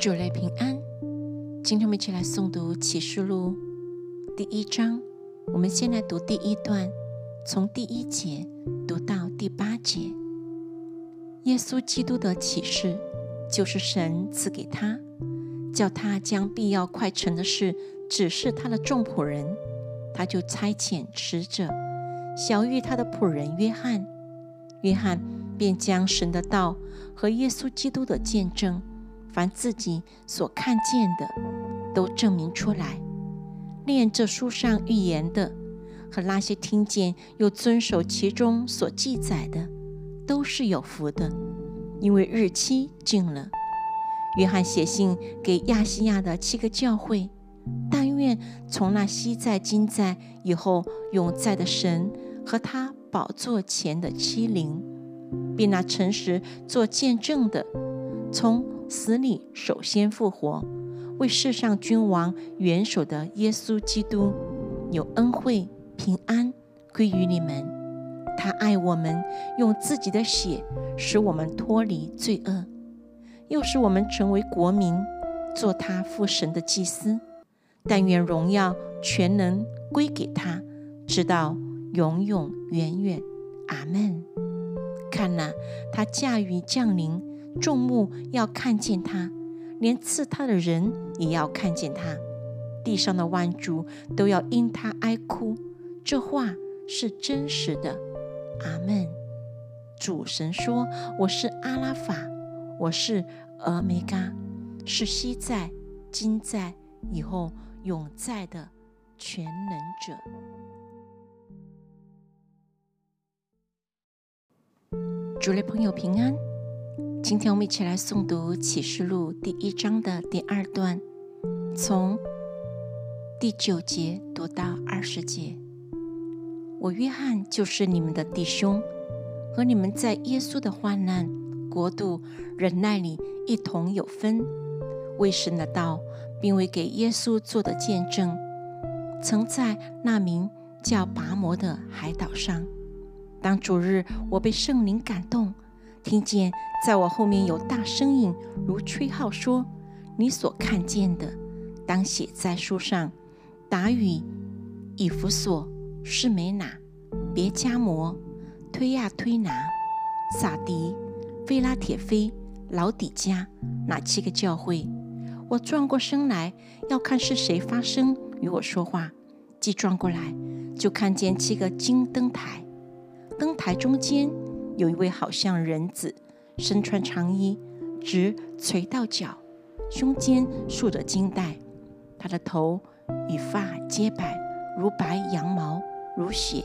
主类平安，今天我们一起来诵读启示录第一章。我们先来读第一段，从第一节读到第八节。耶稣基督的启示，就是神赐给他，叫他将必要快成的事指示他的众仆人。他就差遣使者，小谕他的仆人约翰。约翰便将神的道和耶稣基督的见证，凡自己所看见的，都证明出来。念这书上预言的，和那些听见又遵守其中所记载的，都是有福的，因为日期近了。约翰写信给亚细亚的七个教会，但愿从那昔在、今在、以后永在的神和他。宝座前的欺凌，并那诚实做见证的，从死里首先复活，为世上君王元首的耶稣基督，有恩惠平安归于你们。他爱我们，用自己的血使我们脱离罪恶，又使我们成为国民，做他父神的祭司。但愿荣耀全能归给他，直到。永永远远，阿门。看呐，他驾驭降临，众目要看见他，连刺他的人也要看见他，地上的万族都要因他哀哭。这话是真实的，阿门。主神说：“我是阿拉法，我是俄梅嘎，是昔在、今在、以后永在的全能者。”主类朋友平安，今天我们一起来诵读启示录第一章的第二段，从第九节读到二十节。我约翰就是你们的弟兄，和你们在耶稣的患难、国度、忍耐里一同有分，为神的道，并为给耶稣做的见证，曾在那名叫拔摩的海岛上。当主日，我被圣灵感动，听见在我后面有大声音，如吹号说：“你所看见的，当写在书上。”达语、以弗所、士美拿、别加摩、推亚推拿、撒迪、菲拉铁菲、老底加哪七个教会？我转过身来，要看是谁发声与我说话。既转过来，就看见七个金灯台。灯台中间有一位好像人子，身穿长衣，直垂到脚，胸间束着金带。他的头与发皆白，如白羊毛，如血；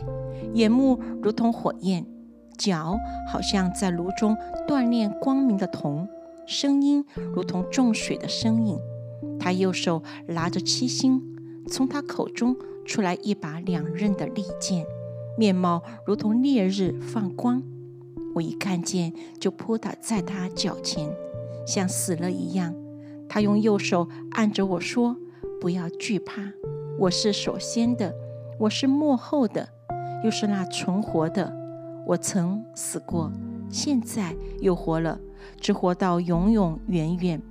眼目如同火焰，脚好像在炉中锻炼光明的铜，声音如同重水的声音。他右手拿着七星，从他口中出来一把两刃的利剑。面貌如同烈日放光，我一看见就扑倒在他脚前，像死了一样。他用右手按着我说：“不要惧怕，我是首先的，我是幕后的，又是那存活的。我曾死过，现在又活了，只活到永永远远，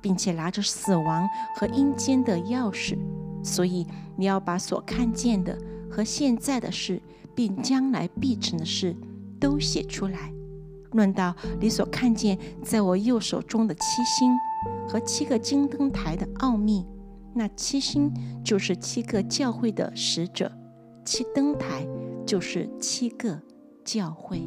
并且拿着死亡和阴间的钥匙。所以你要把所看见的和现在的事。”并将来必成的事都写出来。论到你所看见在我右手中的七星和七个金灯台的奥秘，那七星就是七个教会的使者，七灯台就是七个教会。